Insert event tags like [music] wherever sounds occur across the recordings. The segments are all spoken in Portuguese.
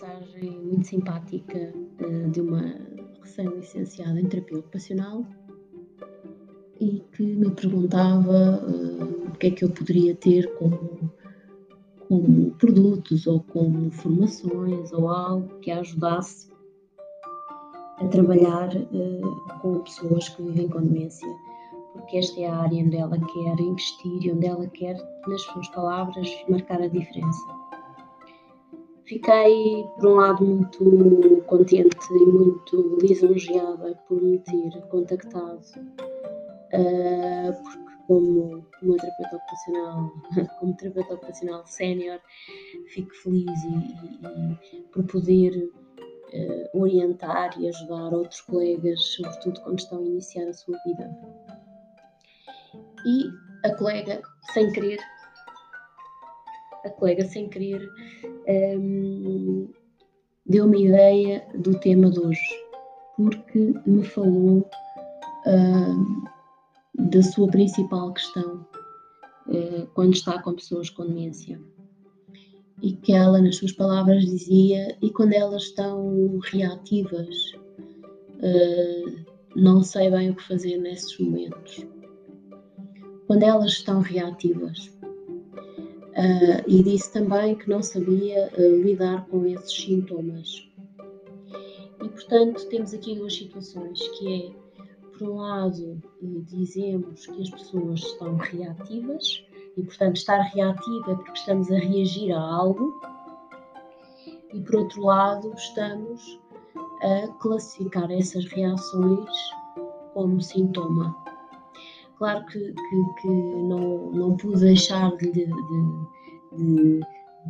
mensagem muito simpática uh, de uma recém-licenciada em terapia ocupacional e que me perguntava uh, o que é que eu poderia ter como, como produtos ou como formações ou algo que a ajudasse a trabalhar uh, com pessoas que vivem com demência, porque esta é a área onde ela quer investir e onde ela quer, nas suas palavras, marcar a diferença. Fiquei, por um lado, muito contente e muito lisonjeada por me ter contactado, uh, porque como, como terapeuta ocupacional, [laughs] como terapeuta ocupacional sénior, fico feliz e, e, por poder uh, orientar e ajudar outros colegas, sobretudo quando estão a iniciar a sua vida. E a colega, sem querer, a colega, sem querer, um, deu-me ideia do tema de hoje, porque me falou um, da sua principal questão uh, quando está com pessoas com demência. E que ela, nas suas palavras, dizia: e quando elas estão reativas, uh, não sei bem o que fazer nesses momentos. Quando elas estão reativas, Uh, e disse também que não sabia uh, lidar com esses sintomas. E portanto temos aqui duas situações, que é, por um lado, uh, dizemos que as pessoas estão reativas, e portanto estar reativa é porque estamos a reagir a algo, e por outro lado estamos a classificar essas reações como sintoma. Claro que, que, que não, não pude deixar de, de, de,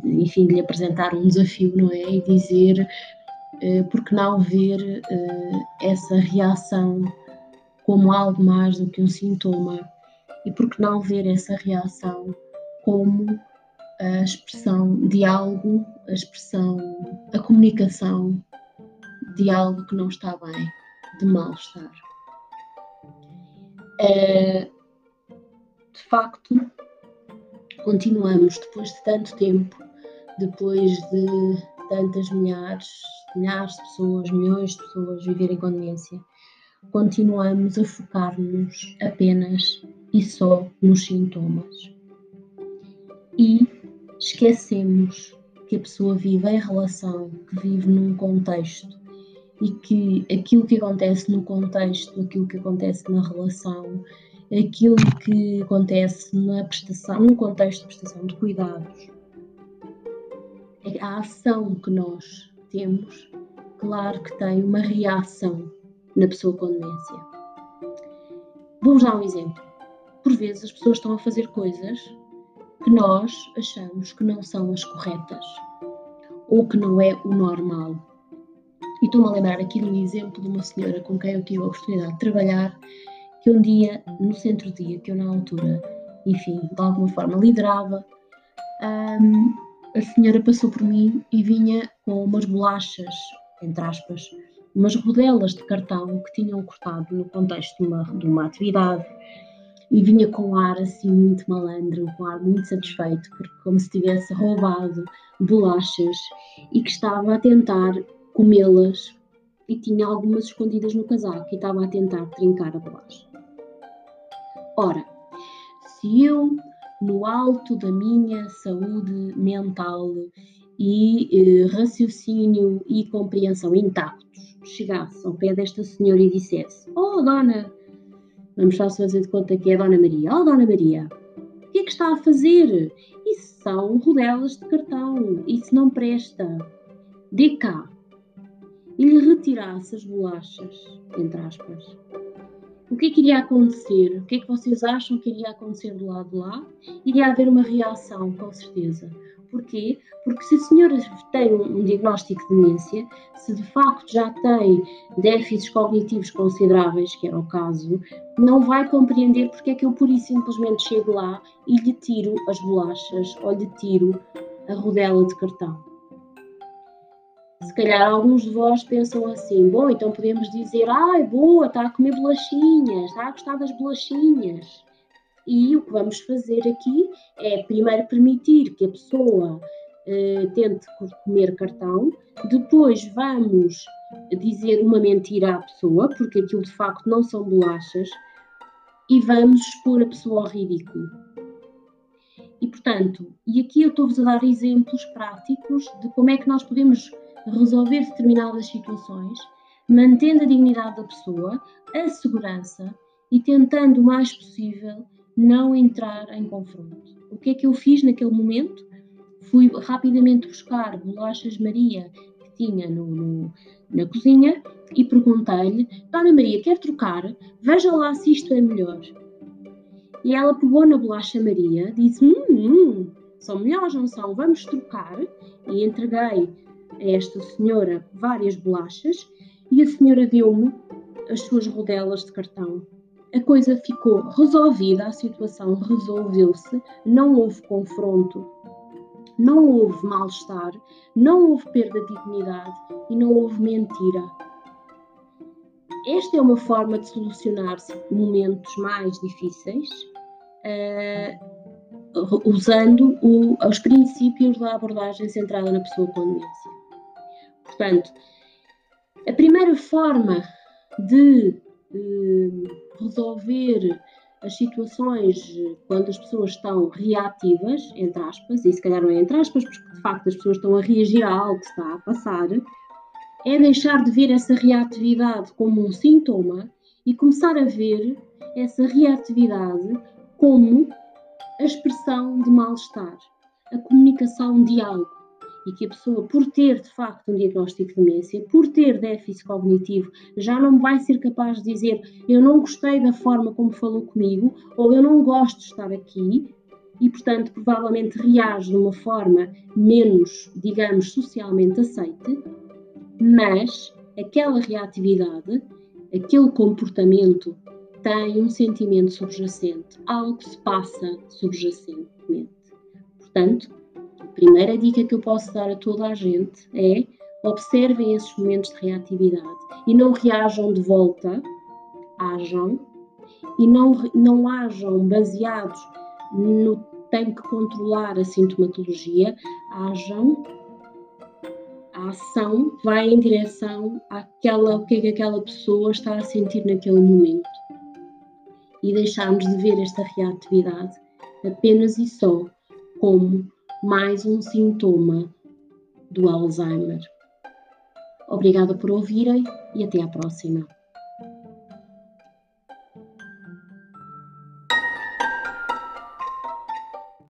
de, enfim, de lhe apresentar um desafio, não é? E dizer, uh, porque não ver uh, essa reação como algo mais do que um sintoma e porque não ver essa reação como a expressão de algo, a expressão, a comunicação de algo que não está bem, de mal-estar. É, de facto, continuamos depois de tanto tempo, depois de tantas milhares, milhares de pessoas, milhões de pessoas viverem com demência, continuamos a focar-nos apenas e só nos sintomas. E esquecemos que a pessoa vive em relação, que vive num contexto e que aquilo que acontece no contexto, aquilo que acontece na relação, aquilo que acontece na prestação, num contexto de prestação de cuidados, a ação que nós temos, claro que tem uma reação na pessoa com demência. Vou-vos dar um exemplo. Por vezes as pessoas estão a fazer coisas que nós achamos que não são as corretas ou que não é o normal. E estou-me a lembrar aqui de um exemplo de uma senhora com quem eu tive a oportunidade de trabalhar, que um dia, no centro-dia, que eu na altura, enfim, de alguma forma liderava, um, a senhora passou por mim e vinha com umas bolachas, entre aspas, umas rodelas de cartão que tinham cortado no contexto de uma, de uma atividade. E vinha com um ar assim muito malandro, com um ar muito satisfeito, porque como se tivesse roubado bolachas e que estava a tentar comê-las e tinha algumas escondidas no casaco e estava a tentar trincar a bolacha. Ora, se eu, no alto da minha saúde mental e eh, raciocínio e compreensão intactos, chegasse ao pé desta senhora e dissesse: Oh, dona, vamos só fazer de conta que é Dona Maria, oh, Dona Maria, o que é que está a fazer? Isso são rodelas de cartão, isso não presta. Dê cá, e lhe retirasse as bolachas, entre aspas, o que é que iria acontecer? O que é que vocês acham que iria acontecer do lado de lá? Iria haver uma reação, com certeza. Porquê? Porque se a senhora tem um diagnóstico de demência, se de facto já tem déficits cognitivos consideráveis, que era o caso, não vai compreender porque é que eu pura e simplesmente chego lá e lhe tiro as bolachas ou lhe tiro a rodela de cartão. Se calhar alguns de vós pensam assim: bom, então podemos dizer, ai, boa, está a comer bolachinhas, está a gostar das bolachinhas. E o que vamos fazer aqui é primeiro permitir que a pessoa uh, tente comer cartão, depois vamos dizer uma mentira à pessoa, porque aquilo de facto não são bolachas, e vamos expor a pessoa ao ridículo. E portanto, e aqui eu estou-vos a dar exemplos práticos de como é que nós podemos resolver determinadas situações, mantendo a dignidade da pessoa, a segurança e tentando o mais possível não entrar em confronto. O que é que eu fiz naquele momento? Fui rapidamente buscar bolachas Maria que tinha no, no, na cozinha e perguntei-lhe: Dona Maria, quer trocar? Veja lá se isto é melhor. E ela pegou na bolacha Maria, disse: Hum, hum são melhores, não são? Vamos trocar. E entreguei a esta senhora várias bolachas e a senhora deu-me as suas rodelas de cartão. A coisa ficou resolvida, a situação resolveu-se, não houve confronto, não houve mal-estar, não houve perda de dignidade e não houve mentira. Esta é uma forma de solucionar momentos mais difíceis, uh, usando o, os princípios da abordagem centrada na pessoa com demência. Portanto, a primeira forma de uh, resolver as situações quando as pessoas estão reativas, entre aspas, e se calhar não é entre aspas, porque de facto as pessoas estão a reagir a algo que está a passar, é deixar de ver essa reatividade como um sintoma e começar a ver essa reatividade como a expressão de mal-estar, a comunicação de algo e que a pessoa, por ter de facto um diagnóstico de demência, por ter déficit cognitivo, já não vai ser capaz de dizer eu não gostei da forma como falou comigo ou eu não gosto de estar aqui e, portanto, provavelmente reage de uma forma menos, digamos, socialmente aceite, mas aquela reatividade, aquele comportamento tem um sentimento subjacente, algo se passa subjacentemente. Portanto, primeira dica que eu posso dar a toda a gente é observem esses momentos de reatividade e não reajam de volta, ajam e não, não ajam baseados no tem que controlar a sintomatologia, ajam a ação vai em direção àquela, o que é que aquela pessoa está a sentir naquele momento. E deixarmos de ver esta reatividade apenas e só como mais um sintoma do Alzheimer. Obrigada por ouvirem e até à próxima.